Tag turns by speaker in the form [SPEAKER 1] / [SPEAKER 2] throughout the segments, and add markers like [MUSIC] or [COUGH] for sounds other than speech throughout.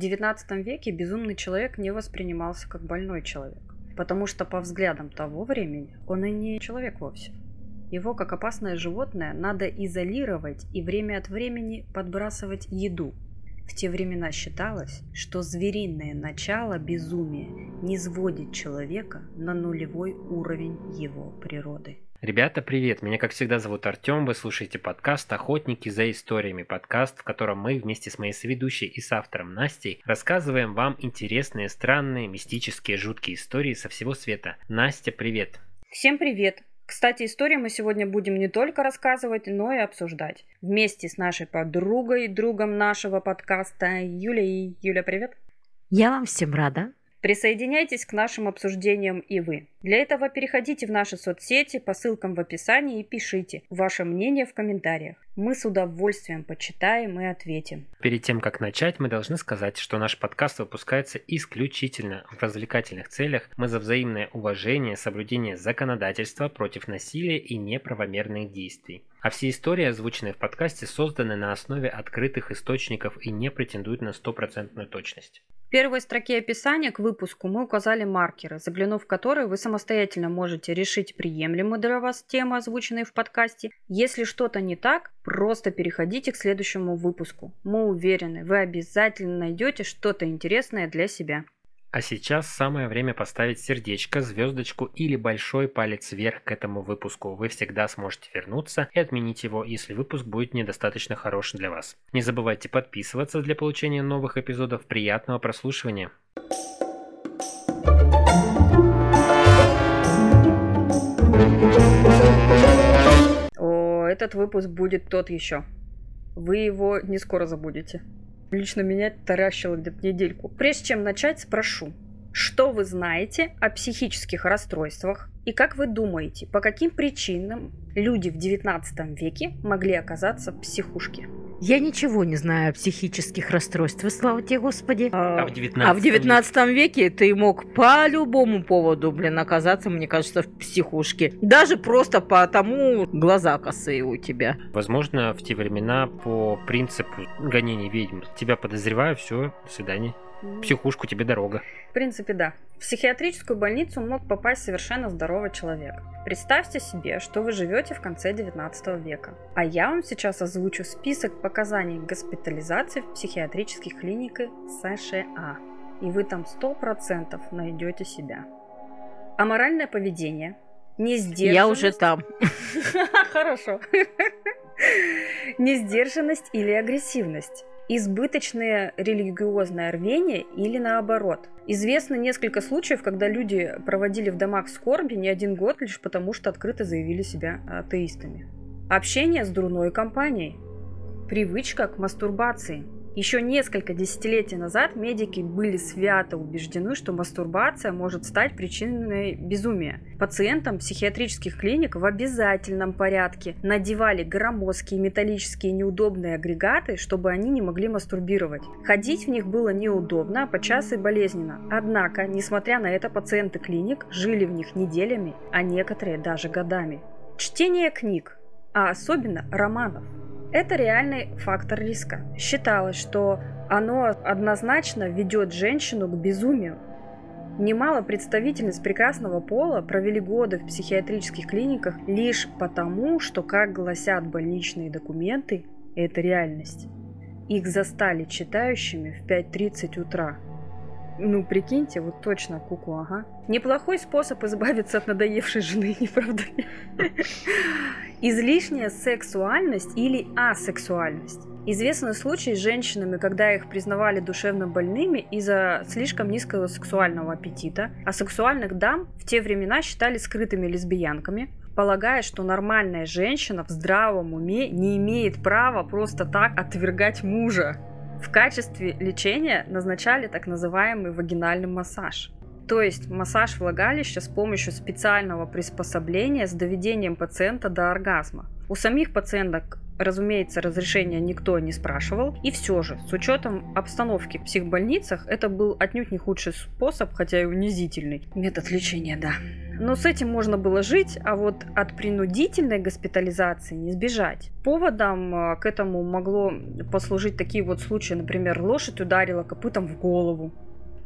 [SPEAKER 1] XIX веке безумный человек не воспринимался как больной человек, потому что по взглядам того времени он и не человек вовсе. Его, как опасное животное, надо изолировать и время от времени подбрасывать еду. В те времена считалось, что звериное начало безумия не сводит человека на нулевой уровень его природы.
[SPEAKER 2] Ребята, привет! Меня, как всегда, зовут Артем. Вы слушаете подкаст «Охотники за историями». Подкаст, в котором мы вместе с моей соведущей и с автором Настей рассказываем вам интересные, странные, мистические, жуткие истории со всего света. Настя, привет!
[SPEAKER 1] Всем привет! Кстати, истории мы сегодня будем не только рассказывать, но и обсуждать. Вместе с нашей подругой, другом нашего подкаста Юлей. Юля, привет!
[SPEAKER 3] Я вам всем рада.
[SPEAKER 1] Присоединяйтесь к нашим обсуждениям и вы. Для этого переходите в наши соцсети по ссылкам в описании и пишите ваше мнение в комментариях. Мы с удовольствием почитаем и ответим.
[SPEAKER 2] Перед тем, как начать, мы должны сказать, что наш подкаст выпускается исключительно в развлекательных целях. Мы за взаимное уважение, соблюдение законодательства против насилия и неправомерных действий. А все истории, озвученные в подкасте, созданы на основе открытых источников и не претендуют на стопроцентную точность.
[SPEAKER 1] В первой строке описания к выпуску мы указали маркеры, заглянув в которые вы самостоятельно можете решить приемлемые для вас темы, озвученные в подкасте. Если что-то не так, просто переходите к следующему выпуску. Мы уверены, вы обязательно найдете что-то интересное для себя.
[SPEAKER 2] А сейчас самое время поставить сердечко, звездочку или большой палец вверх к этому выпуску. Вы всегда сможете вернуться и отменить его, если выпуск будет недостаточно хорош для вас. Не забывайте подписываться для получения новых эпизодов. Приятного прослушивания!
[SPEAKER 1] О, этот выпуск будет тот еще. Вы его не скоро забудете. Лично меня таращило где-то недельку. Прежде чем начать, спрошу. Что вы знаете о психических расстройствах и как вы думаете, по каким причинам люди в 19 веке могли оказаться в психушке?
[SPEAKER 3] Я ничего не знаю о психических расстройствах, слава тебе, Господи.
[SPEAKER 2] А в 19,
[SPEAKER 3] а в 19 веке ты мог по любому поводу, блин, оказаться, мне кажется, в психушке. Даже просто потому глаза косые у тебя.
[SPEAKER 2] Возможно, в те времена по принципу гонений ведьм тебя подозреваю, все, до свидания. В психушку тебе дорога.
[SPEAKER 1] В принципе, да. В психиатрическую больницу мог попасть совершенно здоровый человек. Представьте себе, что вы живете в конце 19 века. А я вам сейчас озвучу список показаний госпитализации в психиатрических клиниках США. И вы там 100% найдете себя. Аморальное поведение, несдержанность...
[SPEAKER 3] Я уже там. [LAUGHS]
[SPEAKER 1] Хорошо. [LAUGHS] Несдержанность или агрессивность избыточное религиозное рвение или наоборот. Известно несколько случаев, когда люди проводили в домах скорби не один год лишь потому, что открыто заявили себя атеистами. Общение с дурной компанией. Привычка к мастурбации – еще несколько десятилетий назад медики были свято убеждены, что мастурбация может стать причиной безумия. Пациентам психиатрических клиник в обязательном порядке надевали громоздкие металлические неудобные агрегаты, чтобы они не могли мастурбировать. Ходить в них было неудобно, а подчас и болезненно. Однако, несмотря на это, пациенты клиник жили в них неделями, а некоторые даже годами. Чтение книг, а особенно романов – это реальный фактор риска. Считалось, что оно однозначно ведет женщину к безумию. Немало представительниц прекрасного пола провели годы в психиатрических клиниках лишь потому, что, как гласят больничные документы, это реальность. Их застали читающими в 5.30 утра. Ну, прикиньте, вот точно куку, ага. Неплохой способ избавиться от надоевшей жены, [LAUGHS] не правда ли? Излишняя сексуальность или асексуальность. Известны случаи с женщинами, когда их признавали душевно больными из-за слишком низкого сексуального аппетита, а сексуальных дам в те времена считали скрытыми лесбиянками, полагая, что нормальная женщина в здравом уме не имеет права просто так отвергать мужа. В качестве лечения назначали так называемый вагинальный массаж – то есть массаж влагалища с помощью специального приспособления с доведением пациента до оргазма. У самих пациенток Разумеется, разрешения никто не спрашивал. И все же, с учетом обстановки в психбольницах, это был отнюдь не худший способ, хотя и унизительный. Метод лечения, да. Но с этим можно было жить, а вот от принудительной госпитализации не сбежать. Поводом э, к этому могло послужить такие вот случаи, например, лошадь ударила копытом в голову,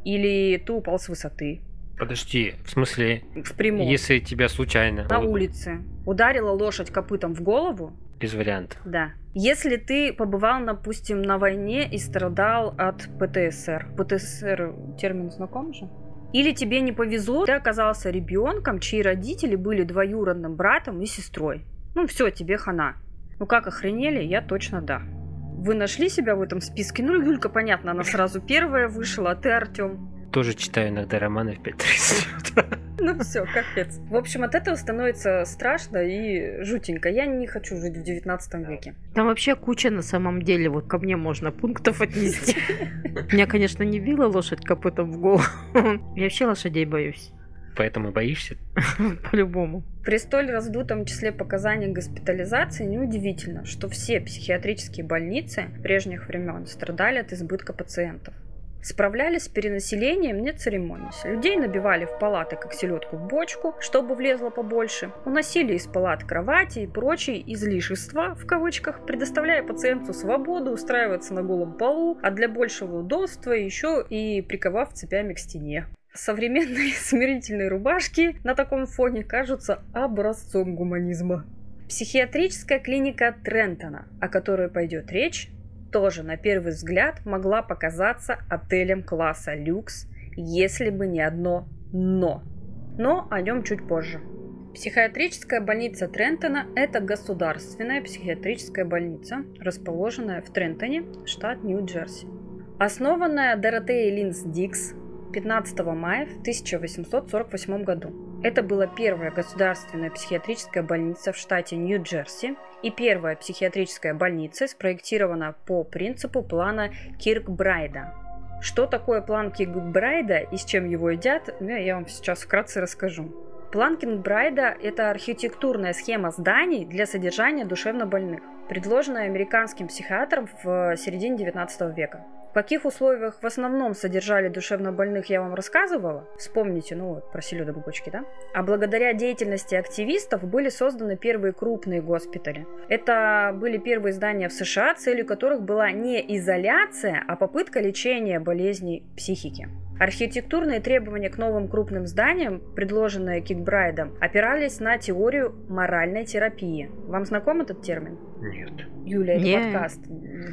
[SPEAKER 1] или ты упал с высоты,
[SPEAKER 2] Подожди, в смысле,
[SPEAKER 1] в прямом.
[SPEAKER 2] если тебя случайно...
[SPEAKER 1] На улице ударила лошадь копытом в голову,
[SPEAKER 2] Без вариантов.
[SPEAKER 1] да. Если ты побывал, допустим, на войне и страдал от ПТСР. ПТСР термин знаком же? Или тебе не повезло, ты оказался ребенком, чьи родители были двоюродным братом и сестрой. Ну все, тебе хана. Ну как охренели, я точно да. Вы нашли себя в этом списке? Ну, Юлька, понятно, она сразу первая вышла, а ты, Артем.
[SPEAKER 2] Тоже читаю иногда романы в 5.30.
[SPEAKER 1] Ну все, капец. В общем, от этого становится страшно и жутенько. Я не хочу жить в 19 веке.
[SPEAKER 3] Там вообще куча на самом деле, вот ко мне можно пунктов отнести. Меня, конечно, не била лошадь копытом в голову. Я вообще лошадей боюсь.
[SPEAKER 2] Поэтому боишься?
[SPEAKER 3] По-любому.
[SPEAKER 1] При столь раздутом числе показаний госпитализации неудивительно, что все психиатрические больницы прежних времен страдали от избытка пациентов. Справлялись с перенаселением, не церемонясь. Людей набивали в палаты, как селедку в бочку, чтобы влезло побольше. Уносили из палат кровати и прочие излишества, в кавычках, предоставляя пациенту свободу устраиваться на голом полу, а для большего удобства еще и приковав цепями к стене. Современные [LAUGHS] смирительные рубашки на таком фоне кажутся образцом гуманизма. Психиатрическая клиника Трентона, о которой пойдет речь, тоже на первый взгляд могла показаться отелем класса люкс, если бы не одно «но». Но о нем чуть позже. Психиатрическая больница Трентона – это государственная психиатрическая больница, расположенная в Трентоне, штат Нью-Джерси. Основанная Доротеей Линс Дикс 15 мая в 1848 году. Это была первая государственная психиатрическая больница в штате Нью-Джерси и первая психиатрическая больница спроектирована по принципу плана Киркбрайда. Что такое план Киркбрайда и с чем его едят, ну, я вам сейчас вкратце расскажу. План Кингбрайда – это архитектурная схема зданий для содержания душевнобольных, предложенная американским психиатром в середине 19 века. Каких условиях в основном содержали душевнобольных, я вам рассказывала. Вспомните, ну вот, про селедок в бочке, да? А благодаря деятельности активистов были созданы первые крупные госпитали. Это были первые здания в США, целью которых была не изоляция, а попытка лечения болезней психики. Архитектурные требования к новым крупным зданиям, предложенные Кикбрайдом, опирались на теорию моральной терапии. Вам знаком этот термин?
[SPEAKER 2] Нет.
[SPEAKER 1] Юля, это
[SPEAKER 3] Не.
[SPEAKER 1] подкаст.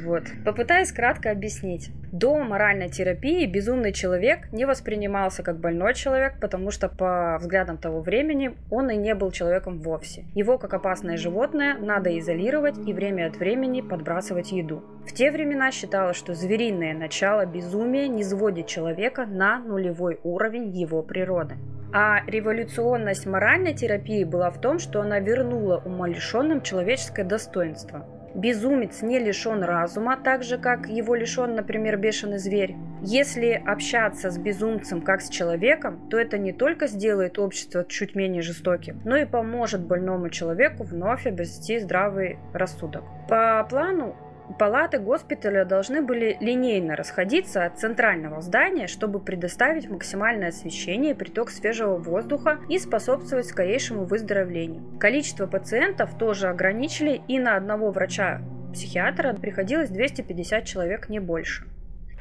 [SPEAKER 1] Вот. Попытаюсь кратко объяснить. До моральной терапии безумный человек не воспринимался как больной человек, потому что по взглядам того времени он и не был человеком вовсе. Его, как опасное животное, надо изолировать и время от времени подбрасывать еду. В те времена считалось, что звериное начало безумия не сводит человека на нулевой уровень его природы. А революционность моральной терапии была в том, что она вернула умалишенным человеческое достоинство. Безумец не лишен разума, так же как его лишен, например, бешеный зверь. Если общаться с безумцем как с человеком, то это не только сделает общество чуть менее жестоким, но и поможет больному человеку вновь обрести здравый рассудок. По плану Палаты госпиталя должны были линейно расходиться от центрального здания, чтобы предоставить максимальное освещение и приток свежего воздуха и способствовать скорейшему выздоровлению. Количество пациентов тоже ограничили, и на одного врача-психиатра приходилось 250 человек, не больше.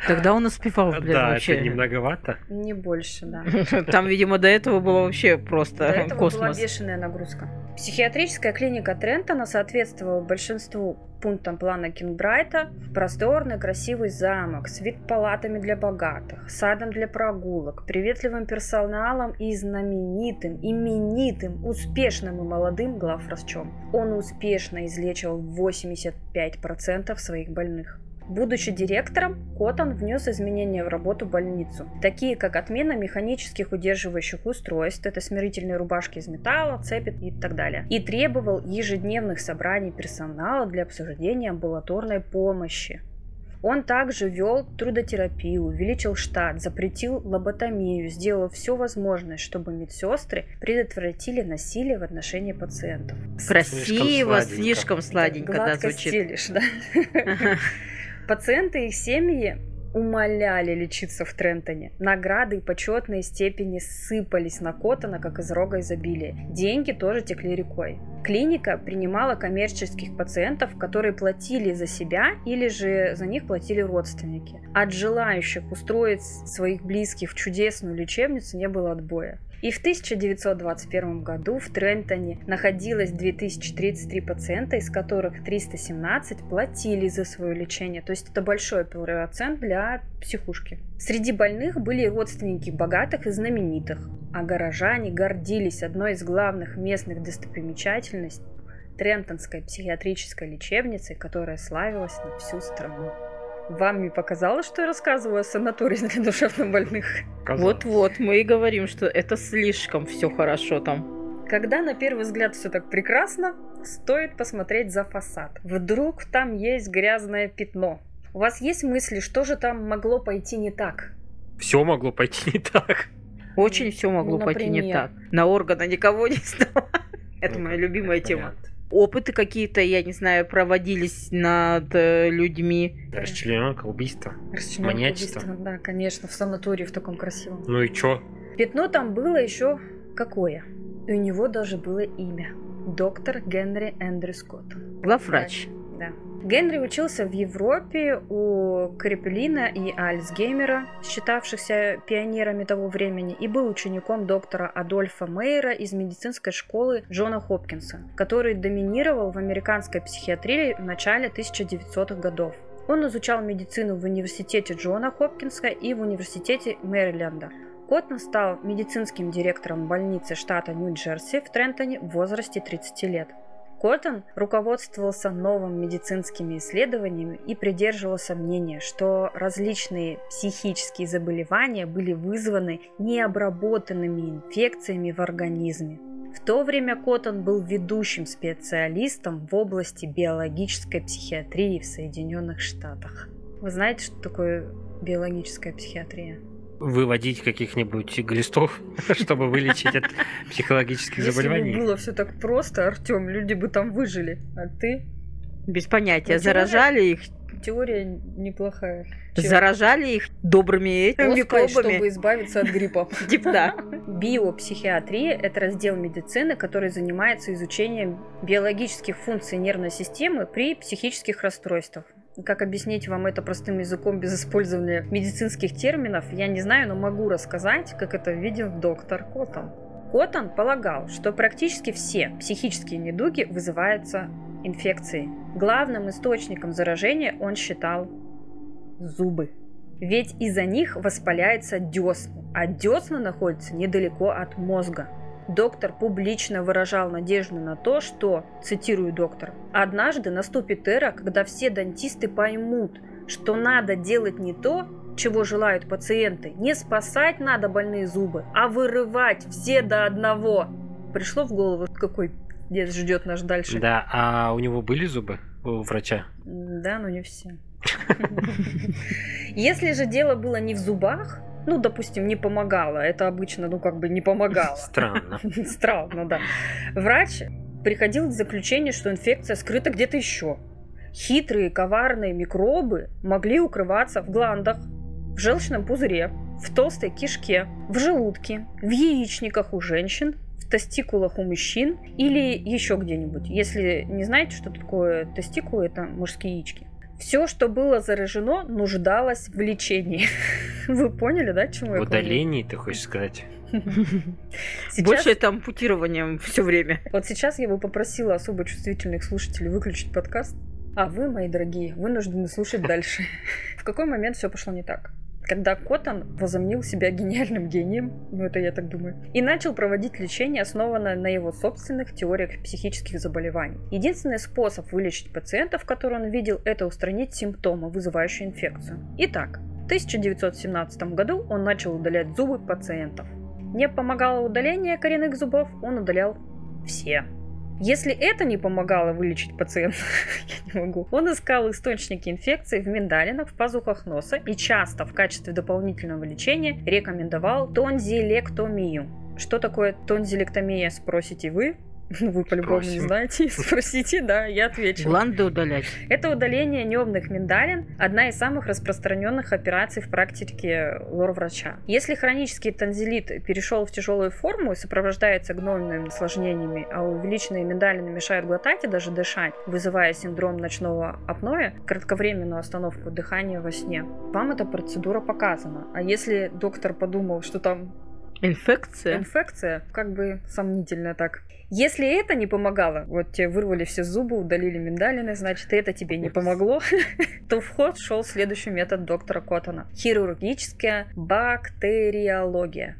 [SPEAKER 3] Тогда он успевал, блин,
[SPEAKER 2] Да,
[SPEAKER 3] вообще.
[SPEAKER 2] это немноговато.
[SPEAKER 1] Не больше, да. [LAUGHS]
[SPEAKER 3] Там, видимо, до этого было вообще просто
[SPEAKER 1] До этого была
[SPEAKER 3] космос.
[SPEAKER 1] бешеная нагрузка. Психиатрическая клиника Трентона соответствовала большинству пунктам плана Кингбрайта. Просторный красивый замок с вип-палатами для богатых, садом для прогулок, приветливым персоналом и знаменитым, именитым, успешным и молодым главврачом. Он успешно излечивал 85% своих больных. Будучи директором, Коттон внес изменения в работу больницу, такие как отмена механических удерживающих устройств, это смирительные рубашки из металла, цепи и так далее, и требовал ежедневных собраний персонала для обсуждения амбулаторной помощи. Он также вел трудотерапию, увеличил штат, запретил лоботомию, сделал все возможное, чтобы медсестры предотвратили насилие в отношении пациентов.
[SPEAKER 3] Красиво, слишком сладенько, да,
[SPEAKER 1] Гладко
[SPEAKER 3] звучит.
[SPEAKER 1] стелишь, да. Пациенты и их семьи умоляли лечиться в Трентоне. Награды и почетные степени сыпались на Коттона, как из рога изобилия. Деньги тоже текли рекой. Клиника принимала коммерческих пациентов, которые платили за себя или же за них платили родственники. От желающих устроить своих близких в чудесную лечебницу не было отбоя. И в 1921 году в Трентоне находилось 2033 пациента, из которых 317 платили за свое лечение. То есть это большой процент для психушки. Среди больных были родственники богатых и знаменитых, а горожане гордились одной из главных местных достопримечательностей Трентонской психиатрической лечебницей, которая славилась на всю страну. Вам не показалось, что я рассказываю о санатории для душевнобольных?
[SPEAKER 3] Вот-вот, мы и говорим, что это слишком все хорошо там.
[SPEAKER 1] Когда на первый взгляд все так прекрасно, стоит посмотреть за фасад. Вдруг там есть грязное пятно. У вас есть мысли, что же там могло пойти не так?
[SPEAKER 2] Все могло пойти не так.
[SPEAKER 3] Очень все могло
[SPEAKER 1] Ну,
[SPEAKER 3] пойти не
[SPEAKER 1] например?
[SPEAKER 3] так. На органы никого не стало. Это
[SPEAKER 2] Ну,
[SPEAKER 3] моя любимая тема. Опыты какие-то, я не знаю, проводились над э, людьми.
[SPEAKER 2] Расчлененка, убийство. Маньячество.
[SPEAKER 1] убийства. Да, конечно, в санатории в таком красивом.
[SPEAKER 2] Ну и чё?
[SPEAKER 1] Пятно там было еще какое? И у него даже было имя. Доктор Генри Эндрю Скотт.
[SPEAKER 3] Главврач.
[SPEAKER 1] Да. Генри учился в Европе у Крепелина и Альцгеймера, считавшихся пионерами того времени, и был учеником доктора Адольфа Мейера из медицинской школы Джона Хопкинса, который доминировал в американской психиатрии в начале 1900-х годов. Он изучал медицину в университете Джона Хопкинса и в университете Мэриленда. Коттон стал медицинским директором больницы штата Нью-Джерси в Трентоне в возрасте 30 лет. Коттон руководствовался новыми медицинскими исследованиями и придерживался мнения, что различные психические заболевания были вызваны необработанными инфекциями в организме. В то время Коттон был ведущим специалистом в области биологической психиатрии в Соединенных Штатах. Вы знаете, что такое биологическая психиатрия?
[SPEAKER 2] Выводить каких-нибудь глистов, [LAUGHS] чтобы вылечить от [LAUGHS] психологических
[SPEAKER 1] Если бы
[SPEAKER 2] заболеваний.
[SPEAKER 1] было все так просто, Артем, люди бы там выжили. А ты?
[SPEAKER 3] Без понятия. Заражали их,
[SPEAKER 1] Теория неплохая. Чем?
[SPEAKER 3] заражали их добрыми микробами.
[SPEAKER 1] чтобы избавиться от гриппа. [LAUGHS]
[SPEAKER 3] Типа да.
[SPEAKER 1] Биопсихиатрия – это раздел медицины, который занимается изучением биологических функций нервной системы при психических расстройствах. Как объяснить вам это простым языком без использования медицинских терминов, я не знаю, но могу рассказать, как это видел доктор Коттон. Коттон полагал, что практически все психические недуги вызываются инфекцией. Главным источником заражения он считал зубы. Ведь из-за них воспаляются десны, а десна находятся недалеко от мозга. Доктор публично выражал надежду на то, что, цитирую доктора, «однажды наступит эра, когда все дантисты поймут, что надо делать не то, чего желают пациенты. Не спасать надо больные зубы, а вырывать все до одного». Пришло в голову, какой дед ждет наш дальше.
[SPEAKER 2] Да, а у него были зубы у врача?
[SPEAKER 1] Да, но не все. [LAUGHS] Если же дело было не в зубах, ну, допустим, не помогало, это обычно, ну, как бы не помогало.
[SPEAKER 2] Странно. [LAUGHS]
[SPEAKER 1] Странно, да. Врач приходил к заключению, что инфекция скрыта где-то еще. Хитрые, коварные микробы могли укрываться в гландах, в желчном пузыре, в толстой кишке, в желудке, в яичниках у женщин, в тестикулах у мужчин или еще где-нибудь. Если не знаете, что такое тестикулы, это мужские яички. Все, что было заражено, нуждалось в лечении. [LAUGHS] Вы поняли, да, к чему
[SPEAKER 2] В
[SPEAKER 1] я
[SPEAKER 2] удалении, ты хочешь сказать? [LAUGHS]
[SPEAKER 1] Сейчас-
[SPEAKER 3] Больше это ампутированием все время.
[SPEAKER 1] Вот сейчас я бы попросила особо чувствительных слушателей выключить подкаст, а вы, мои дорогие, вынуждены слушать дальше. [LAUGHS] В какой момент все пошло не так? Когда Коттон возомнил себя гениальным гением, ну это я так думаю, и начал проводить лечение, основанное на его собственных теориях психических заболеваний. Единственный способ вылечить пациентов, которые он видел, это устранить симптомы, вызывающие инфекцию. Итак, в 1917 году он начал удалять зубы пациентов. Не помогало удаление коренных зубов, он удалял все. Если это не помогало вылечить пациента, [LAUGHS] я не могу, он искал источники инфекции в миндалинах, в пазухах носа и часто в качестве дополнительного лечения рекомендовал тонзилектомию. Что такое тонзилектомия, спросите вы? Ну, вы по-любому не знаете. Спросите, да, я отвечу.
[SPEAKER 3] Гланды удалять.
[SPEAKER 1] Это удаление небных миндалин – одна из самых распространенных операций в практике лор-врача. Если хронический танзелит перешел в тяжелую форму и сопровождается гнойными осложнениями, а увеличенные миндалины мешают глотать и даже дышать, вызывая синдром ночного апноэ, кратковременную остановку дыхания во сне, вам эта процедура показана. А если доктор подумал, что там
[SPEAKER 3] Инфекция?
[SPEAKER 1] Инфекция, как бы сомнительно так. Если это не помогало, вот тебе вырвали все зубы, удалили миндалины, значит, это тебе не помогло, [LAUGHS] то в ход шел следующий метод доктора Коттона. Хирургическая бактериология.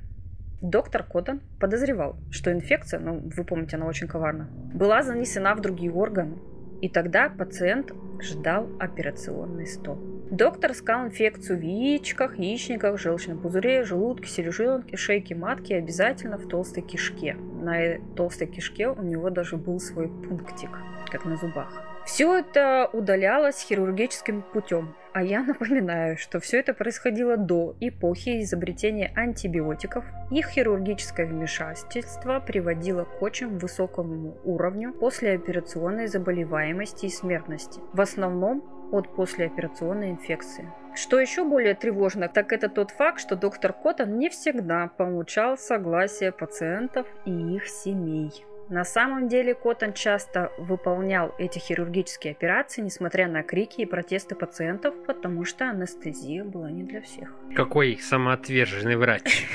[SPEAKER 1] Доктор Коттон подозревал, что инфекция, ну, вы помните, она очень коварна, была занесена в другие органы, и тогда пациент ждал операционный стол. Доктор искал инфекцию в яичках, яичниках, желчном пузыре, желудке, селезенке, шейке матки обязательно в толстой кишке. На толстой кишке у него даже был свой пунктик, как на зубах. Все это удалялось хирургическим путем. А я [LAUGHS] напоминаю, что все это происходило до эпохи изобретения антибиотиков. Их хирургическое вмешательство приводило к очень высокому уровню послеоперационной заболеваемости и смертности. В основном от послеоперационной инфекции. Что еще более тревожно, так это тот факт, что доктор Коттон не всегда получал согласие пациентов и их семей. На самом деле Коттон часто выполнял эти хирургические операции, несмотря на крики и протесты пациентов, потому что анестезия была не для всех.
[SPEAKER 2] Какой самоотверженный врач.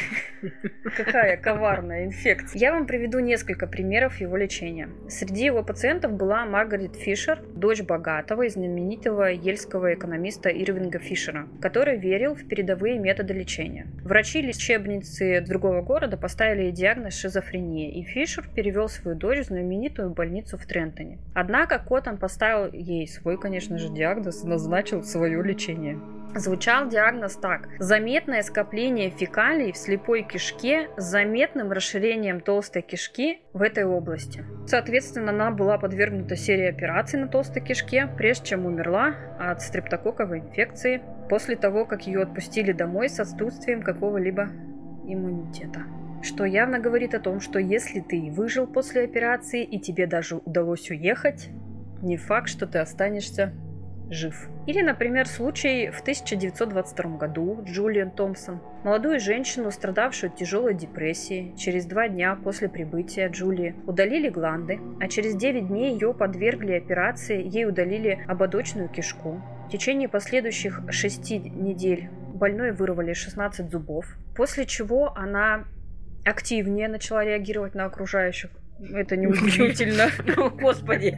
[SPEAKER 2] [LAUGHS]
[SPEAKER 1] Какая коварная инфекция. Я вам приведу несколько примеров его лечения. Среди его пациентов была Маргарет Фишер, дочь богатого и знаменитого ельского экономиста Ирвинга Фишера, который верил в передовые методы лечения. Врачи лечебницы другого города поставили диагноз шизофрения, и Фишер перевел свою дочь в знаменитую больницу в Трентоне. Однако Коттон поставил ей свой, конечно же, диагноз и назначил свое лечение. Звучал диагноз так. Заметное скопление фекалий в слепой кишке с заметным расширением толстой кишки в этой области. Соответственно, она была подвергнута серии операций на толстой кишке, прежде чем умерла от стрептококковой инфекции после того, как ее отпустили домой с отсутствием какого-либо иммунитета. Что явно говорит о том, что если ты выжил после операции и тебе даже удалось уехать, не факт, что ты останешься жив. Или, например, случай в 1922 году Джулиан Томпсон. Молодую женщину, страдавшую тяжелой депрессии, через два дня после прибытия Джулии удалили гланды, а через 9 дней ее подвергли операции, ей удалили ободочную кишку. В течение последующих шести недель больной вырвали 16 зубов, после чего она активнее начала реагировать на окружающих. Это [LAUGHS] неудивительно.
[SPEAKER 3] Господи.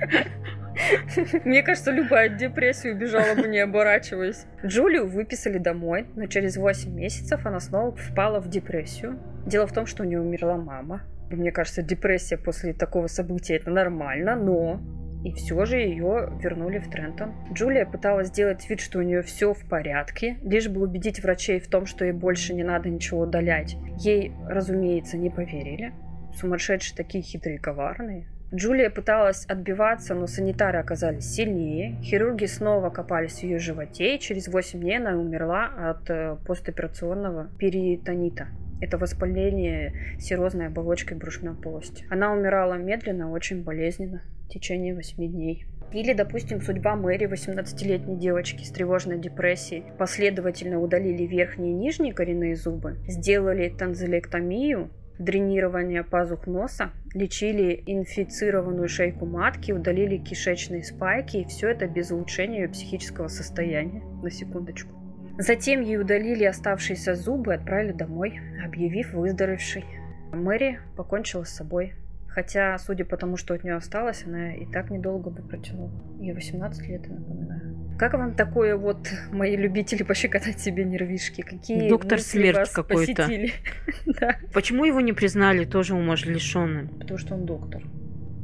[SPEAKER 1] Мне кажется, любая депрессия убежала бы, не оборачиваясь. Джулию выписали домой, но через 8 месяцев она снова впала в депрессию. Дело в том, что у нее умерла мама. Мне кажется, депрессия после такого события это нормально, но и все же ее вернули в Трентон. Джулия пыталась сделать вид, что у нее все в порядке, лишь бы убедить врачей в том, что ей больше не надо ничего удалять. Ей, разумеется, не поверили. Сумасшедшие такие хитрые и коварные. Джулия пыталась отбиваться, но санитары оказались сильнее. Хирурги снова копались в ее животе, и через 8 дней она умерла от э, постоперационного перитонита. Это воспаление серозной оболочкой брюшной полости. Она умирала медленно, очень болезненно, в течение 8 дней. Или, допустим, судьба Мэри, 18-летней девочки с тревожной депрессией. Последовательно удалили верхние и нижние коренные зубы, сделали танзелектомию, дренирование пазух носа, лечили инфицированную шейку матки, удалили кишечные спайки, и все это без улучшения ее психического состояния. На секундочку. Затем ей удалили оставшиеся зубы и отправили домой, объявив выздоровевшей. Мэри покончила с собой. Хотя, судя по тому, что от нее осталось, она и так недолго бы протянула. Ей 18 лет, я напоминаю. Как вам такое вот, мои любители пощекотать себе нервишки? Какие
[SPEAKER 3] Доктор смерть
[SPEAKER 1] вас
[SPEAKER 3] какой-то. [LAUGHS]
[SPEAKER 1] Да,
[SPEAKER 3] Почему его не признали тоже умалишенным?
[SPEAKER 1] потому что он доктор.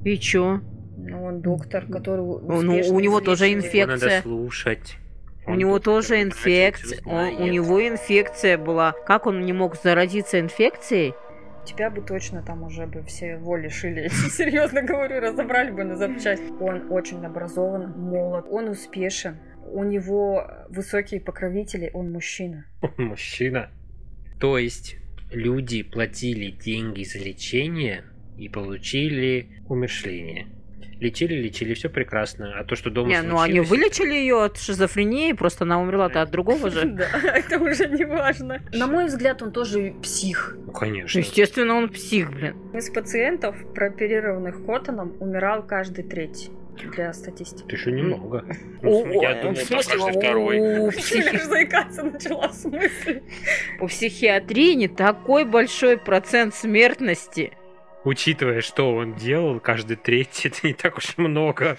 [SPEAKER 3] И чё?
[SPEAKER 1] Ну, он доктор, который
[SPEAKER 3] Ну, у него тоже.
[SPEAKER 2] Его надо
[SPEAKER 3] Инфекция.
[SPEAKER 2] слушать.
[SPEAKER 3] У него тоже инфекция. Он- у него инфекция была. Как он не мог заразиться инфекцией?
[SPEAKER 1] тебя бы точно там уже бы все воли шили. [LAUGHS] Серьезно говорю, разобрали бы на запчасть. Он очень образован, молод, он успешен. У него высокие покровители, он мужчина.
[SPEAKER 2] Мужчина. То есть люди платили деньги за лечение и получили умершление. Лечили, лечили, все прекрасно. А то, что дома
[SPEAKER 3] Не, ну они вылечили ее от шизофрении, просто она умерла-то от другого же. [LAUGHS]
[SPEAKER 1] Да, это уже не важно. На мой взгляд, он тоже псих.
[SPEAKER 2] Ну, конечно.
[SPEAKER 3] Естественно, он псих, блин.
[SPEAKER 1] Из пациентов, прооперированных Коттоном, умирал каждый третий для статистики.
[SPEAKER 2] Ты что, немного. Ну, Я думал, каждый второй.
[SPEAKER 1] заикаться начала в смысле.
[SPEAKER 3] у психиатрии не такой большой процент смертности.
[SPEAKER 2] Учитывая, что он делал, каждый третий, [LAUGHS] это не так уж много.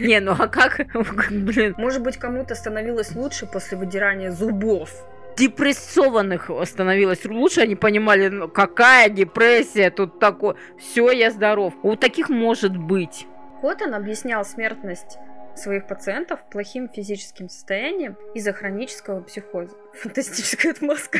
[SPEAKER 3] Не, ну а как, [LAUGHS] блин,
[SPEAKER 1] Может быть, кому-то становилось лучше после выдирания зубов.
[SPEAKER 3] депрессованных становилось лучше, они понимали, ну, какая депрессия, тут такое, все, я здоров. У таких может быть.
[SPEAKER 1] Коттон объяснял смертность своих пациентов плохим физическим состоянием из-за хронического психоза. [LAUGHS] Фантастическая отмазка.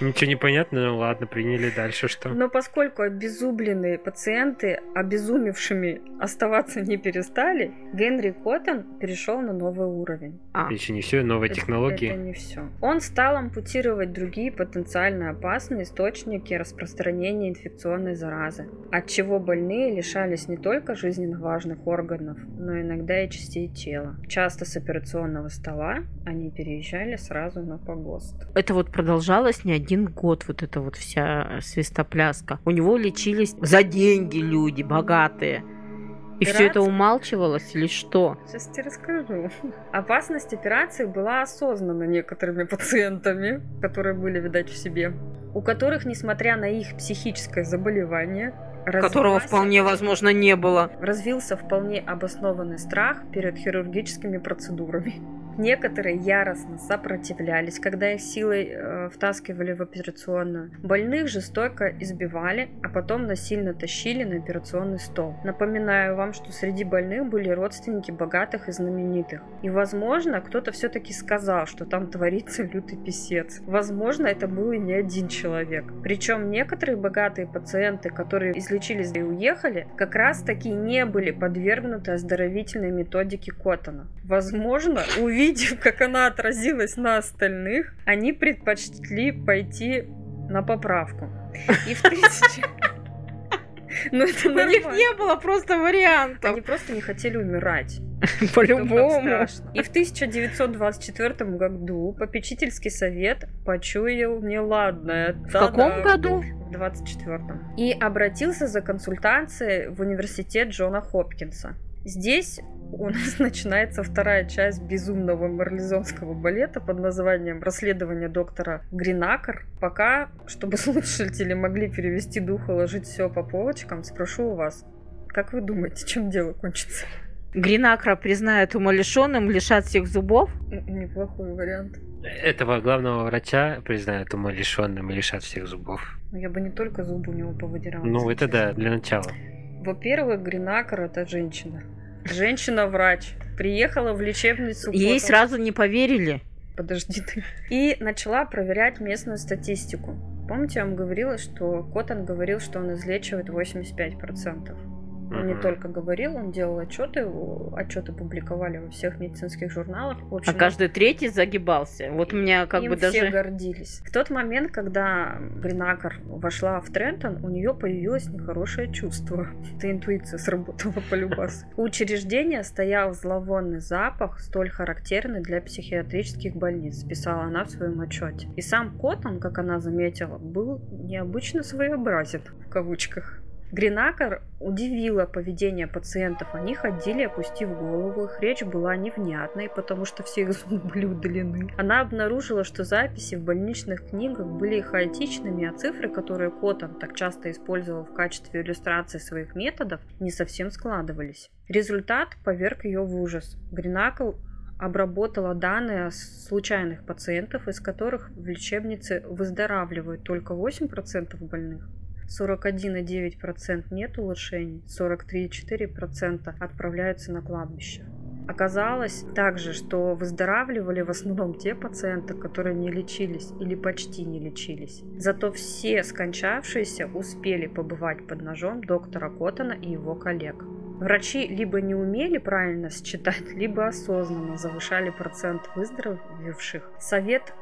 [SPEAKER 2] Ничего не понятно, ну ладно, приняли дальше что.
[SPEAKER 1] Но поскольку обезубленные пациенты обезумевшими оставаться не перестали, Генри Коттон перешел на новый уровень.
[SPEAKER 3] А,
[SPEAKER 2] Еще не все, новые
[SPEAKER 1] Это-
[SPEAKER 2] технологии.
[SPEAKER 1] Это не все. Он стал ампутировать другие потенциально опасные источники распространения инфекционной заразы, от чего больные лишались не только жизненно важных органов, но иногда и частей тела. Часто с операционного стола они переезжали сразу на погост.
[SPEAKER 3] это вот продолжалось не один год, вот эта вот вся свистопляска. У него лечились за деньги люди, богатые. И все это
[SPEAKER 1] Операция?
[SPEAKER 3] умалчивалось или что?
[SPEAKER 1] Сейчас тебе расскажу. Опасность операции была осознана некоторыми пациентами, которые были, видать, в себе, у которых, несмотря на их психическое заболевание,
[SPEAKER 3] Которого вполне возможно не было.
[SPEAKER 1] развился вполне обоснованный страх перед хирургическими процедурами. Некоторые яростно сопротивлялись, когда их силой э, втаскивали в операционную. Больных жестоко избивали, а потом насильно тащили на операционный стол. Напоминаю вам, что среди больных были родственники богатых и знаменитых. И, возможно, кто-то все-таки сказал, что там творится лютый писец. Возможно, это был и не один человек. Причем некоторые богатые пациенты, которые излечились и уехали, как раз таки не были подвергнуты оздоровительной методике Коттона. Возможно, увидев, [LAUGHS] как она отразилась на остальных, они предпочли пойти на поправку. И в тысячи... [LAUGHS] Ну это
[SPEAKER 3] У них не было просто вариантов.
[SPEAKER 1] Они просто не хотели умирать. [LAUGHS]
[SPEAKER 3] По-любому.
[SPEAKER 1] И в 1924 году попечительский совет почуял неладное.
[SPEAKER 3] В каком году?
[SPEAKER 1] В 24-м. И обратился за консультацией в университет Джона Хопкинса. Здесь у нас [LAUGHS] начинается вторая часть безумного марлезонского балета под названием «Расследование доктора Гринакер». Пока, чтобы [LAUGHS] слушатели могли перевести дух и ложить все по полочкам, спрошу у вас, как вы думаете, чем дело кончится?
[SPEAKER 3] Гринакра признают умалишенным, лишат всех зубов.
[SPEAKER 1] Неплохой вариант.
[SPEAKER 2] Этого главного врача признают умалишенным и лишат всех зубов.
[SPEAKER 1] Но я бы не только зубы у него повыдирала.
[SPEAKER 2] Ну, это да, для начала.
[SPEAKER 1] Во-первых, Гринакер это женщина. Женщина-врач. Приехала в лечебницу.
[SPEAKER 3] Ей
[SPEAKER 1] Коттон.
[SPEAKER 3] сразу не поверили.
[SPEAKER 1] Подожди ты. И начала проверять местную статистику. Помните, я вам говорила, что Коттон говорил, что он излечивает 85%. Он не
[SPEAKER 2] Мгм.
[SPEAKER 1] только говорил, он делал отчеты, отчеты публиковали во всех медицинских журналах. Общем,
[SPEAKER 3] А каждый третий загибался. Вот у меня как
[SPEAKER 1] им
[SPEAKER 3] бы
[SPEAKER 1] все
[SPEAKER 3] даже...
[SPEAKER 1] гордились. В тот момент, когда Гринакер вошла в Трентон, у нее появилось нехорошее чувство. [LAUGHS] Это интуиция сработала [LAUGHS] по любасу. [LAUGHS] У учреждения стоял зловонный запах, столь характерный для психиатрических больниц, писала она в своем отчете. И сам Коттон, как она заметила, был необычно своеобразен, в кавычках. Гринакер удивила поведение пациентов. Они ходили, опустив голову. Их речь была невнятной, потому что все их зубы были удалены. Она обнаружила, что записи в больничных книгах были хаотичными, а цифры, которые Коттон так часто использовал в качестве иллюстрации своих методов, не совсем складывались. Результат поверг ее в ужас. Гринакл обработала данные случайных пациентов, из которых в лечебнице выздоравливают только 8% больных. 41,9% нет улучшений, 43,4% отправляются на кладбище. Оказалось также, что выздоравливали в основном те пациенты, которые не лечились или почти не лечились. Зато все скончавшиеся успели побывать под ножом доктора Коттона и его коллег. Врачи либо не умели правильно считать, либо осознанно завышали процент выздоровевших. Совет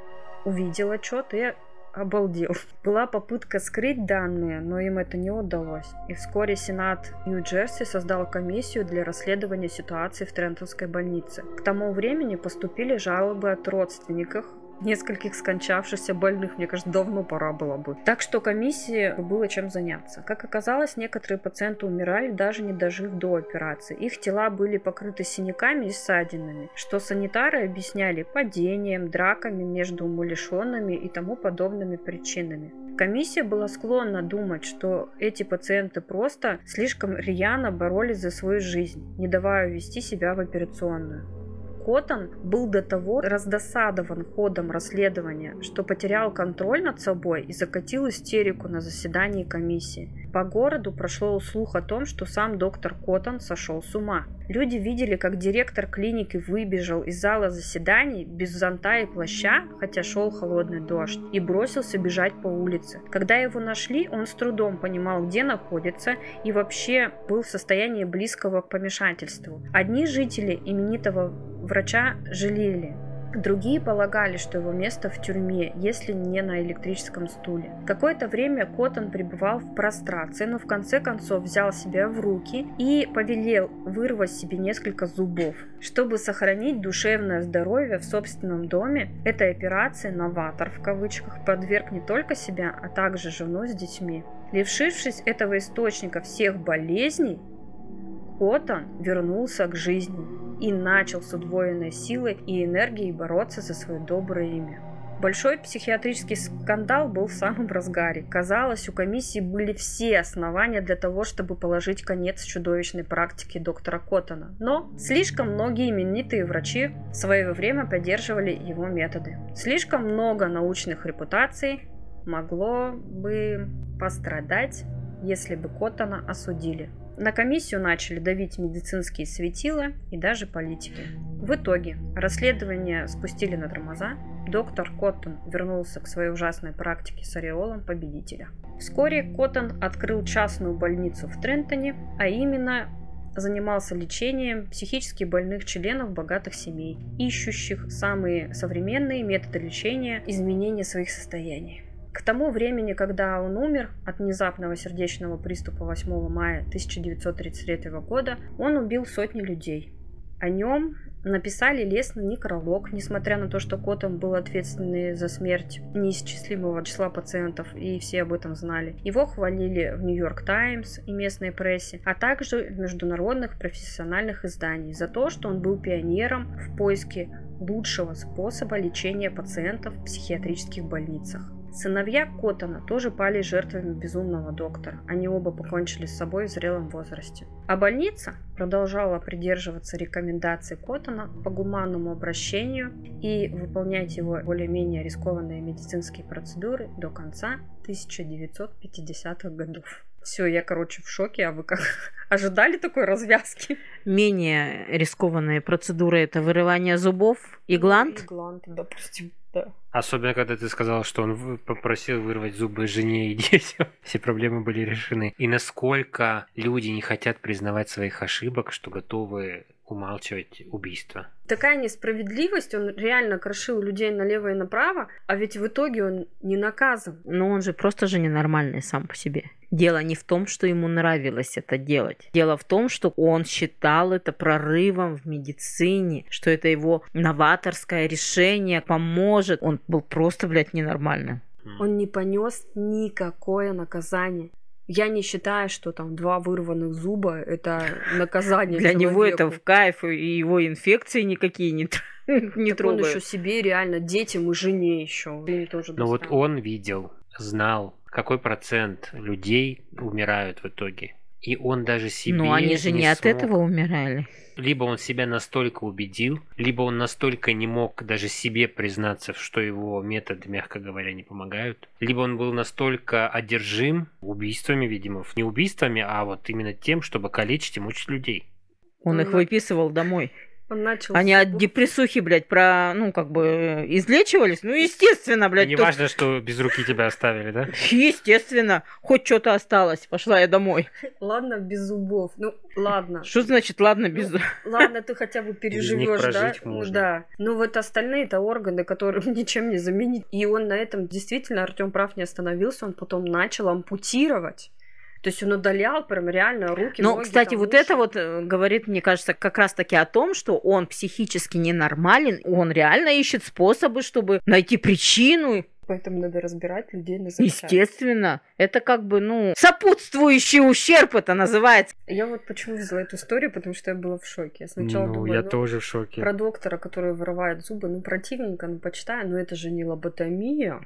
[SPEAKER 1] увидел отчет и обалдел. [LAUGHS] Была попытка скрыть данные, но им это не удалось. И вскоре Сенат Нью-Джерси создал комиссию для расследования ситуации в Трентонской больнице. К тому времени поступили жалобы от родственников нескольких скончавшихся больных, мне кажется, давно пора было бы. Так что комиссии было чем заняться. Как оказалось, некоторые пациенты умирали, даже не дожив до операции. Их тела были покрыты синяками и ссадинами, что санитары объясняли падением, драками между умалишенными и тому подобными причинами. Комиссия была склонна думать, что эти пациенты просто слишком рьяно боролись за свою жизнь, не давая вести себя в операционную. Коттон был до того раздосадован ходом расследования, что потерял контроль над собой и закатил истерику на заседании комиссии. По городу прошло слух о том, что сам доктор Коттон сошел с ума. Люди видели, как директор клиники выбежал из зала заседаний без зонта и плаща, хотя шел холодный дождь, и бросился бежать по улице. Когда его нашли, он с трудом понимал, где находится, и вообще был в состоянии близкого к помешательству. Одни жители именитого врача жалели, Другие полагали, что его место в тюрьме, если не на электрическом стуле. Какое-то время Коттон пребывал в прострации, но в конце концов взял себя в руки и повелел вырвать себе несколько зубов. Чтобы сохранить душевное здоровье в собственном доме, этой операции «новатор» в кавычках подверг не только себя, а также жену с детьми. Лишившись этого источника всех болезней, Коттон вернулся к жизни и начал с удвоенной силой и энергией бороться за свое доброе имя. Большой психиатрический скандал был в самом разгаре. Казалось, у комиссии были все основания для того, чтобы положить конец чудовищной практике доктора Коттона. Но слишком многие именитые врачи в свое время поддерживали его методы. Слишком много научных репутаций могло бы пострадать, если бы Коттона осудили. На комиссию начали давить медицинские светила и даже политики. В итоге расследование спустили на тормоза. Доктор Коттон вернулся к своей ужасной практике с ореолом победителя. Вскоре Коттон открыл частную больницу в Трентоне, а именно занимался лечением психически больных членов богатых семей, ищущих самые современные методы лечения изменения своих состояний. К тому времени, когда он умер от внезапного сердечного приступа 8 мая 1933 года, он убил сотни людей. О нем написали лестный некролог, несмотря на то, что Коттон был ответственный за смерть неисчислимого числа пациентов, и все об этом знали. Его хвалили в Нью-Йорк Таймс и местной прессе, а также в международных профессиональных изданиях за то, что он был пионером в поиске лучшего способа лечения пациентов в психиатрических больницах. Сыновья Коттона тоже пали жертвами безумного доктора. Они оба покончили с собой в зрелом возрасте. А больница продолжала придерживаться рекомендаций Коттона по гуманному обращению и выполнять его более-менее рискованные медицинские процедуры до конца 1950-х годов. Все, я, короче, в шоке. А вы как [LAUGHS] ожидали такой развязки?
[SPEAKER 3] Менее рискованные процедуры это вырывание зубов и гланд?
[SPEAKER 1] И гланд, допустим. Да.
[SPEAKER 2] Особенно, когда ты сказал, что он попросил вырвать зубы жене и [LAUGHS] детям. Все проблемы были решены. И насколько люди не хотят признавать своих ошибок, что готовы умалчивать убийство.
[SPEAKER 1] Такая несправедливость, он реально крошил людей налево и направо, а ведь в итоге он не наказан.
[SPEAKER 3] Но он же просто же ненормальный сам по себе. Дело не в том, что ему нравилось это делать. Дело в том, что он считал это прорывом в медицине, что это его новаторское решение поможет. Он был просто, блядь, ненормальным.
[SPEAKER 1] Он не понес никакое наказание. Я не считаю, что там два вырванных зуба это наказание.
[SPEAKER 3] Для него это в кайф, и его инфекции никакие не, [LAUGHS] не трогают.
[SPEAKER 1] Он еще себе реально детям и жене еще.
[SPEAKER 2] Но вот он видел, знал, какой процент людей умирают в итоге. И он даже себе
[SPEAKER 3] Но они же не,
[SPEAKER 2] не
[SPEAKER 3] от
[SPEAKER 2] смог...
[SPEAKER 3] этого умирали.
[SPEAKER 2] Либо он себя настолько убедил, либо он настолько не мог даже себе признаться, что его методы, мягко говоря, не помогают. Либо он был настолько одержим убийствами, видимо, не убийствами, а вот именно тем, чтобы калечить и мучить людей.
[SPEAKER 3] Он их выписывал домой.
[SPEAKER 1] Он начал
[SPEAKER 3] Они от
[SPEAKER 1] зубов.
[SPEAKER 3] депрессухи, блядь, про, ну, как бы, излечивались. Ну, естественно, блядь.
[SPEAKER 2] Не
[SPEAKER 3] то-
[SPEAKER 2] важно, что без руки тебя оставили, да? [LAUGHS]
[SPEAKER 3] Естественно. Хоть что-то осталось. Пошла я домой.
[SPEAKER 1] Ладно, без зубов. Ну, ладно.
[SPEAKER 3] Что значит, ладно, без...
[SPEAKER 1] Ладно, ты хотя бы переживешь, да?
[SPEAKER 2] прожить можно.
[SPEAKER 1] Да. Ну вот остальные это органы, которые [LAUGHS] ничем не заменить. И он на этом действительно, Артем прав, не остановился, он потом начал ампутировать. То есть он удалял прям реально руки,
[SPEAKER 3] Ну,
[SPEAKER 1] ноги,
[SPEAKER 3] кстати,
[SPEAKER 1] там,
[SPEAKER 3] вот
[SPEAKER 1] уши.
[SPEAKER 3] это вот э, говорит, мне кажется, как раз-таки о том, что он психически ненормален, он реально ищет способы, чтобы найти причину.
[SPEAKER 1] Поэтому надо разбирать людей на запчасти.
[SPEAKER 3] Естественно. Это как бы, ну, сопутствующий ущерб это называется.
[SPEAKER 1] Я вот почему взяла эту историю, потому что я была в шоке. Я сначала
[SPEAKER 2] Ну,
[SPEAKER 1] думала,
[SPEAKER 2] я
[SPEAKER 1] ну,
[SPEAKER 2] тоже в шоке.
[SPEAKER 1] про доктора, который вырывает зубы, ну противненько, ну почитаю, но это же не лоботомия.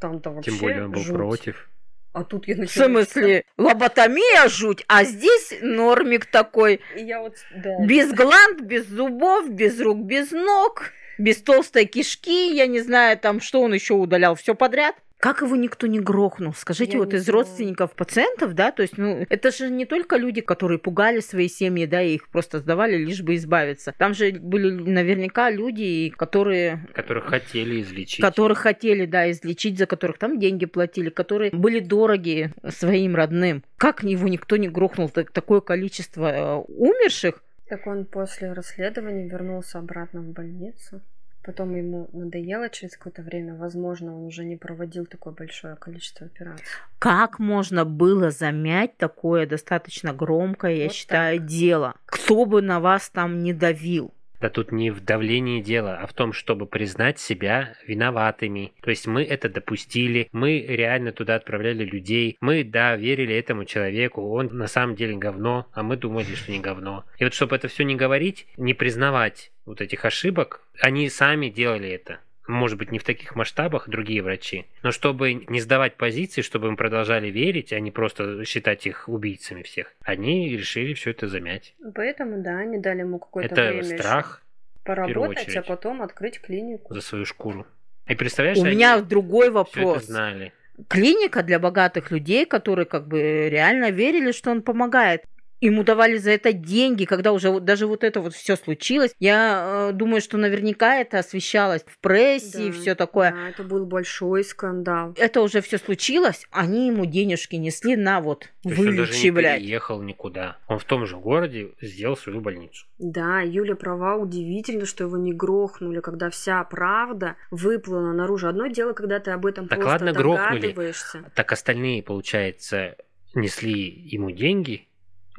[SPEAKER 1] Там-то вообще
[SPEAKER 2] Тем более он был
[SPEAKER 1] жуть.
[SPEAKER 2] против.
[SPEAKER 1] А тут я
[SPEAKER 3] В
[SPEAKER 1] начала
[SPEAKER 3] смысле, лоботомия жуть, а здесь нормик такой.
[SPEAKER 1] я вот, да.
[SPEAKER 3] Без гланд, без зубов, без рук, без ног, без толстой кишки, я не знаю, там, что он еще удалял, все подряд. Как его никто не грохнул? Скажите,
[SPEAKER 1] Я
[SPEAKER 3] вот из
[SPEAKER 1] знаю.
[SPEAKER 3] родственников пациентов, да, то есть, ну, это же не только люди, которые пугали свои семьи, да, и их просто сдавали, лишь бы избавиться. Там же были наверняка люди, которые
[SPEAKER 2] Которых хотели излечить.
[SPEAKER 3] которых хотели, да, излечить, за которых там деньги платили, которые были дороги своим родным. Как его никто не грохнул? Так- Такое количество э, умерших?
[SPEAKER 1] Так он после расследования вернулся обратно в больницу. Потом ему надоело через какое-то время. Возможно, он уже не проводил такое большое количество операций.
[SPEAKER 3] Как можно было замять такое достаточно громкое, я
[SPEAKER 1] Вот
[SPEAKER 3] считаю, дело? Кто бы на вас там не давил?
[SPEAKER 2] Да тут не в давлении дела, а в том, чтобы признать себя виноватыми. То есть мы это допустили, мы реально туда отправляли людей, мы, да, верили этому человеку, он на самом деле говно, а мы думали, что не говно. И вот чтобы это все не говорить, не признавать вот этих ошибок, они сами делали это. Может быть, не в таких масштабах другие врачи, но чтобы не сдавать позиции, чтобы им продолжали верить, а не просто считать их убийцами всех, они решили все это замять.
[SPEAKER 1] Поэтому, да, они дали ему какое-то
[SPEAKER 2] это
[SPEAKER 1] время
[SPEAKER 2] страх
[SPEAKER 1] поработать, а потом открыть клинику.
[SPEAKER 2] за свою шкуру. И представляешь,
[SPEAKER 3] У меня другой вопрос.
[SPEAKER 2] это знали.
[SPEAKER 3] Клиника для богатых людей, которые как бы реально верили, что он помогает. Ему давали за это деньги, когда уже вот, даже вот это вот все случилось. Я э, думаю, что наверняка это освещалось в прессе и
[SPEAKER 1] Да,
[SPEAKER 3] все такое.
[SPEAKER 1] Да, это был большой скандал.
[SPEAKER 3] Это уже все случилось, они ему денежки несли на вот,
[SPEAKER 2] То есть он даже
[SPEAKER 3] вылечи,
[SPEAKER 2] не
[SPEAKER 3] блядь.
[SPEAKER 2] переехал никуда. Он в том же городе сделал свою больницу.
[SPEAKER 1] Да, Юля права, удивительно, что его не грохнули, когда вся правда выплыла наружу. Одно дело, когда ты об этом
[SPEAKER 2] Так
[SPEAKER 1] просто
[SPEAKER 2] ладно, грохнули.
[SPEAKER 1] догадываешься.
[SPEAKER 2] Так остальные, получается, несли ему деньги,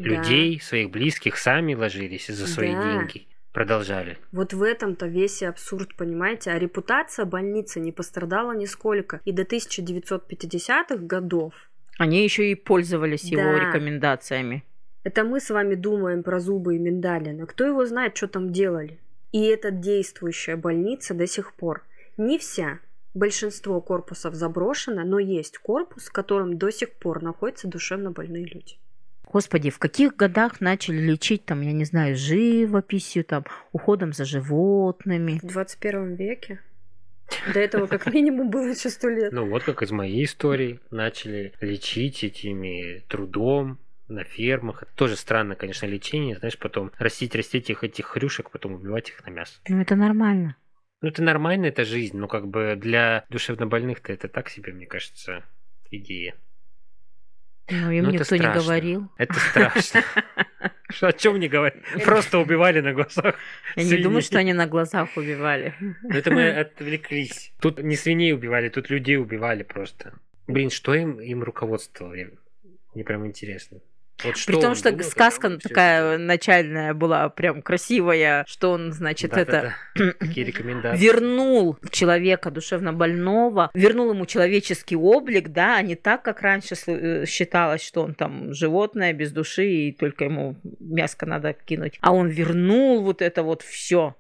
[SPEAKER 1] Да.
[SPEAKER 2] людей, своих близких сами ложились за свои
[SPEAKER 1] Да.
[SPEAKER 2] деньги. Продолжали.
[SPEAKER 1] Вот в этом-то весь и абсурд, понимаете? А репутация больницы не пострадала нисколько. И до 1950-х годов
[SPEAKER 3] Они еще и пользовались его
[SPEAKER 1] Да.
[SPEAKER 3] рекомендациями.
[SPEAKER 1] это мы с вами думаем про зубы и миндалины. Кто его знает, что там делали? И это действующая больница до сих пор. Не вся. Большинство корпусов заброшено, но есть корпус, в котором до сих пор находятся душевно больные люди.
[SPEAKER 3] Господи, в каких годах начали лечить там, я не знаю, живописью, там, уходом за животными?
[SPEAKER 1] В 21 веке. До этого как минимум было еще сто лет.
[SPEAKER 2] Ну вот как из моей истории. Начали лечить этими трудом на фермах. Это тоже странно, конечно, лечение. Знаешь, потом растить, растить их этих хрюшек, потом убивать их на мясо.
[SPEAKER 3] Ну, это нормально.
[SPEAKER 2] Ну, это нормально, это жизнь, но как бы для душевнобольных-то это так себе, мне кажется, идея.
[SPEAKER 3] Ну, им
[SPEAKER 2] Ну,
[SPEAKER 3] никто не говорил.
[SPEAKER 2] Это страшно. [LAUGHS] О чем не говорить? Просто убивали на глазах.
[SPEAKER 3] Я не думаю, что они на глазах убивали.
[SPEAKER 2] Ну, Это мы отвлеклись. Тут не свиней убивали, тут людей убивали просто. Блин, что им, им руководствовало? Мне прям интересно. Вот
[SPEAKER 3] При том, что
[SPEAKER 2] думал,
[SPEAKER 3] сказка такая
[SPEAKER 2] это
[SPEAKER 3] начальная была, прям красивая, что он, значит,
[SPEAKER 2] делал?
[SPEAKER 3] это.
[SPEAKER 2] Такие рекомендации.
[SPEAKER 3] вернул человека душевно больного, вернул ему человеческий облик, да, а не так, как раньше э, считалось, что он там животное без души и только ему мяско надо кинуть. А он вернул вот это вот все.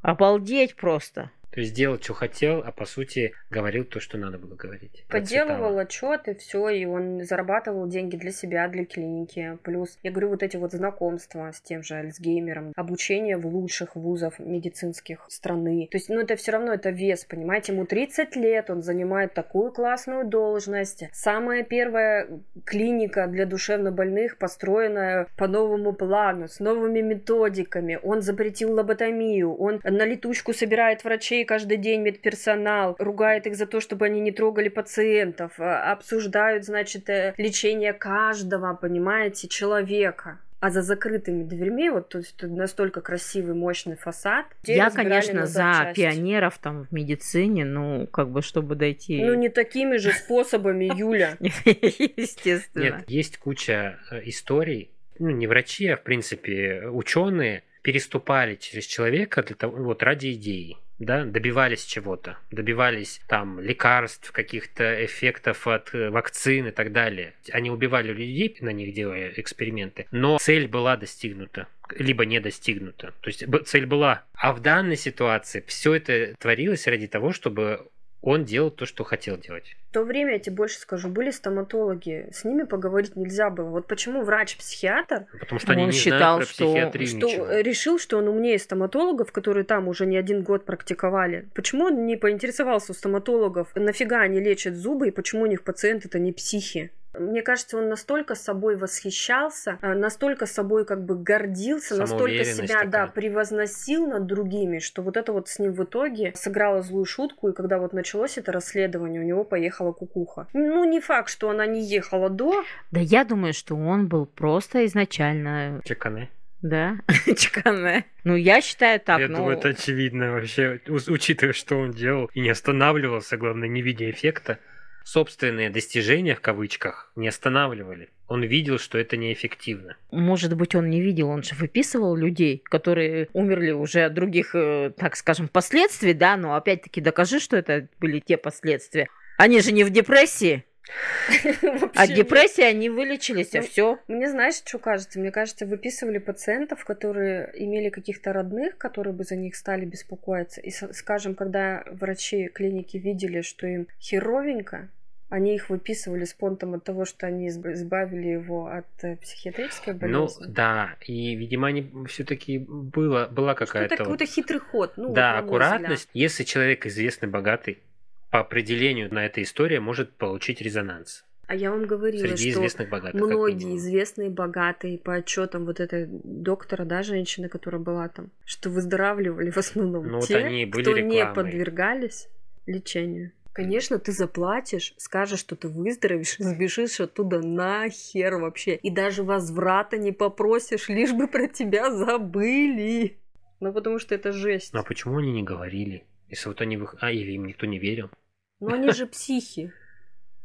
[SPEAKER 3] Обалдеть просто.
[SPEAKER 2] То есть делал, что хотел, а по сути говорил то, что надо было говорить.
[SPEAKER 1] Подделывал отчеты, все, и он зарабатывал деньги для себя, для клиники. Плюс, я говорю, вот эти вот знакомства с тем же Альцгеймером, обучение в лучших вузах медицинских страны. То есть, ну, это все равно это вес, понимаете? Ему 30 лет, он занимает такую классную должность. Самая первая клиника для душевнобольных, построенная по новому плану, с новыми методиками. Он запретил лоботомию, он на летучку собирает врачей каждый день, медперсонал, ругает их за то, чтобы они не трогали пациентов, а, обсуждают, значит, э, лечение каждого, понимаете, человека. А за закрытыми дверьми, вот то есть настолько красивый, мощный фасад.
[SPEAKER 3] Я, конечно, за пионеров там в медицине, ну, как бы, чтобы дойти...
[SPEAKER 1] Ну, не такими же способами, [LAUGHS] Юля.
[SPEAKER 3] Естественно.
[SPEAKER 2] Нет, есть куча э, историй, ну, не врачи, а, в принципе, ученые переступали через человека для того, вот ради идеи да, добивались чего-то, добивались там лекарств, каких-то эффектов от э, вакцин и так далее. Они убивали людей, на них делая эксперименты, но цель была достигнута либо не достигнута. То есть цель была. А в данной ситуации все это творилось ради того, чтобы он делал то, что хотел делать.
[SPEAKER 1] В то время, я тебе больше скажу, были стоматологи, с ними поговорить нельзя было. Вот почему врач-психиатр...
[SPEAKER 2] Потому что они
[SPEAKER 3] он
[SPEAKER 2] не
[SPEAKER 3] считал,
[SPEAKER 2] знают про
[SPEAKER 3] что-
[SPEAKER 1] что
[SPEAKER 2] ничего.
[SPEAKER 1] решил, что он умнее стоматологов, которые там уже не один год практиковали. Почему он не поинтересовался у стоматологов, нафига они лечат зубы и почему у них пациенты-то не психи? Мне кажется, он настолько собой восхищался, а, настолько собой как бы гордился, настолько себя, да,
[SPEAKER 2] такая.
[SPEAKER 1] превозносил над другими, что вот это вот с ним в итоге сыграло злую шутку, и когда вот началось это расследование, у него поехала кукуха. Ну, не факт, что она не ехала до,
[SPEAKER 3] Да я думаю, что он был просто изначально,
[SPEAKER 2] Чеканы.
[SPEAKER 3] да, [LAUGHS] чеканная. Ну, я считаю так,
[SPEAKER 2] Я
[SPEAKER 3] ну...
[SPEAKER 2] думаю, это очевидно вообще, учитывая, что он делал и не останавливался, главное, не видя эффекта. Собственные достижения, в кавычках, не останавливали. Он видел, что это неэффективно.
[SPEAKER 3] Может быть, он не видел, он же выписывал людей, которые умерли уже от других, э, так скажем, последствий, да, но опять-таки докажи, что это были те последствия. Они же не в депрессии. От
[SPEAKER 1] Вообще
[SPEAKER 3] депрессии они вылечились, а
[SPEAKER 1] Ну,
[SPEAKER 3] все.
[SPEAKER 1] Мне знаешь, что кажется? Мне кажется, выписывали пациентов, которые имели каких-то родных, которые бы за них стали беспокоиться. И, скажем, когда врачи клиники видели, что им херовенько, они их выписывали с понтом от того, что они изб- избавили его от э, психиатрической
[SPEAKER 2] Ну,
[SPEAKER 1] болезни.
[SPEAKER 2] да, и, видимо, они все-таки было, была
[SPEAKER 1] Что это
[SPEAKER 2] какая-то... вот-
[SPEAKER 1] какой-то хитрый ход. Ну, вот
[SPEAKER 2] да,
[SPEAKER 1] мой
[SPEAKER 2] аккуратность. Если человек известный, богатый, по определению на эта история может получить резонанс
[SPEAKER 1] А я вам говорила,
[SPEAKER 2] среди
[SPEAKER 1] что
[SPEAKER 2] известных богатых.
[SPEAKER 1] многие известные богатые по отчетам вот этой доктора, да, женщины, которая была там, что выздоравливали в основном
[SPEAKER 2] Ну, вот
[SPEAKER 1] те,
[SPEAKER 2] они и были
[SPEAKER 1] кто не
[SPEAKER 2] рекламой.
[SPEAKER 1] подвергались лечению. Конечно, ты заплатишь, скажешь, что ты выздоровеешь, [LAUGHS] сбежишь оттуда нахер вообще. И даже возврата не попросишь, лишь бы про тебя забыли. Ну, потому что это жесть.
[SPEAKER 2] Ну, а почему они не говорили? Если вот они... вых- А, или им никто не верил?
[SPEAKER 1] Но они же психи.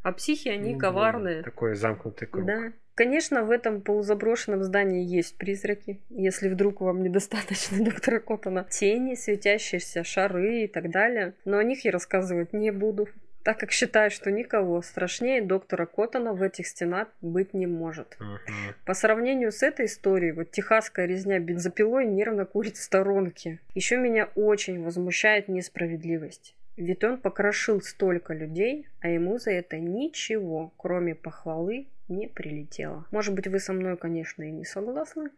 [SPEAKER 1] А психи, они
[SPEAKER 2] Ну,
[SPEAKER 1] коварные.
[SPEAKER 2] Такой замкнутый круг.
[SPEAKER 1] Да. Конечно, в этом полузаброшенном здании есть призраки, если вдруг вам недостаточно [LAUGHS] доктора Коттона. Тени, светящиеся шары и так далее. Но о них я рассказывать не буду, так как считаю, что никого страшнее доктора Коттона в этих стенах быть не может.
[SPEAKER 2] Мгм.
[SPEAKER 1] По сравнению с этой историей, вот техасская резня бензопилой нервно курит в сторонке. Еще меня очень возмущает несправедливость. Ведь он покрошил столько людей, а ему за это ничего, кроме похвалы, не прилетело. Может быть, вы со мной, конечно, и не согласны,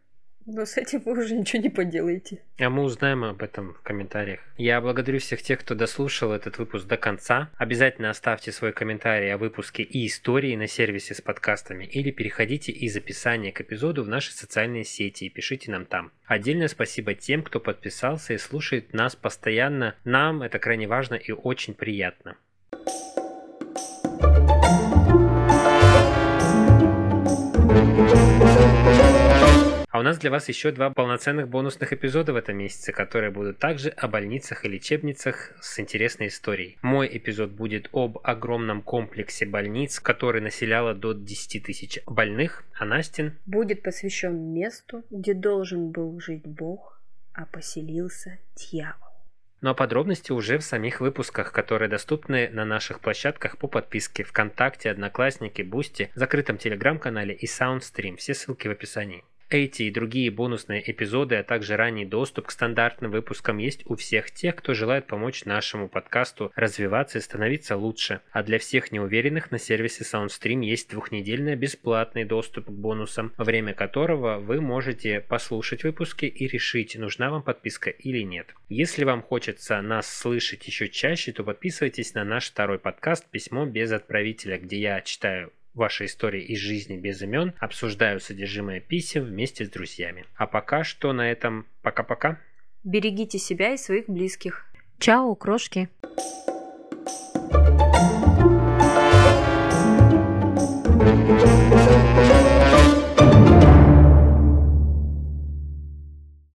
[SPEAKER 1] но с этим вы уже ничего не поделаете.
[SPEAKER 2] А мы узнаем об этом в комментариях. Я благодарю всех тех, кто дослушал этот выпуск до конца. Обязательно оставьте свой комментарий о выпуске и истории на сервисе с подкастами или переходите из описания к эпизоду в наши социальные сети и пишите нам там. Отдельное спасибо тем, кто подписался и слушает нас постоянно. Нам это крайне важно и очень приятно. А у нас для вас еще два полноценных бонусных эпизода в этом месяце, которые будут также о больницах и лечебницах с интересной историей. Мой эпизод будет об огромном комплексе больниц, который населяло до 10 тысяч больных, а Настин
[SPEAKER 1] Будет посвящен месту, где должен был жить Бог, а поселился дьявол.
[SPEAKER 2] Ну а подробности уже в самих выпусках, которые доступны на наших площадках по подписке ВКонтакте, Одноклассники, Бусти, закрытом телеграм-канале и Soundstream. Все ссылки в описании. Эти и другие бонусные эпизоды, а также ранний доступ к стандартным выпускам есть у всех тех, кто желает помочь нашему подкасту развиваться и становиться лучше. А для всех неуверенных на сервисе SoundStream есть двухнедельный бесплатный доступ к бонусам, во время которого вы можете послушать выпуски и решить, нужна вам подписка или нет. Если вам хочется нас слышать еще чаще, то подписывайтесь на наш второй подкаст «Письмо без отправителя», где я читаю ваши истории из жизни без имен, обсуждаю содержимое писем вместе с друзьями. А пока что на этом пока-пока.
[SPEAKER 1] Берегите себя и своих близких.
[SPEAKER 3] Чао, крошки.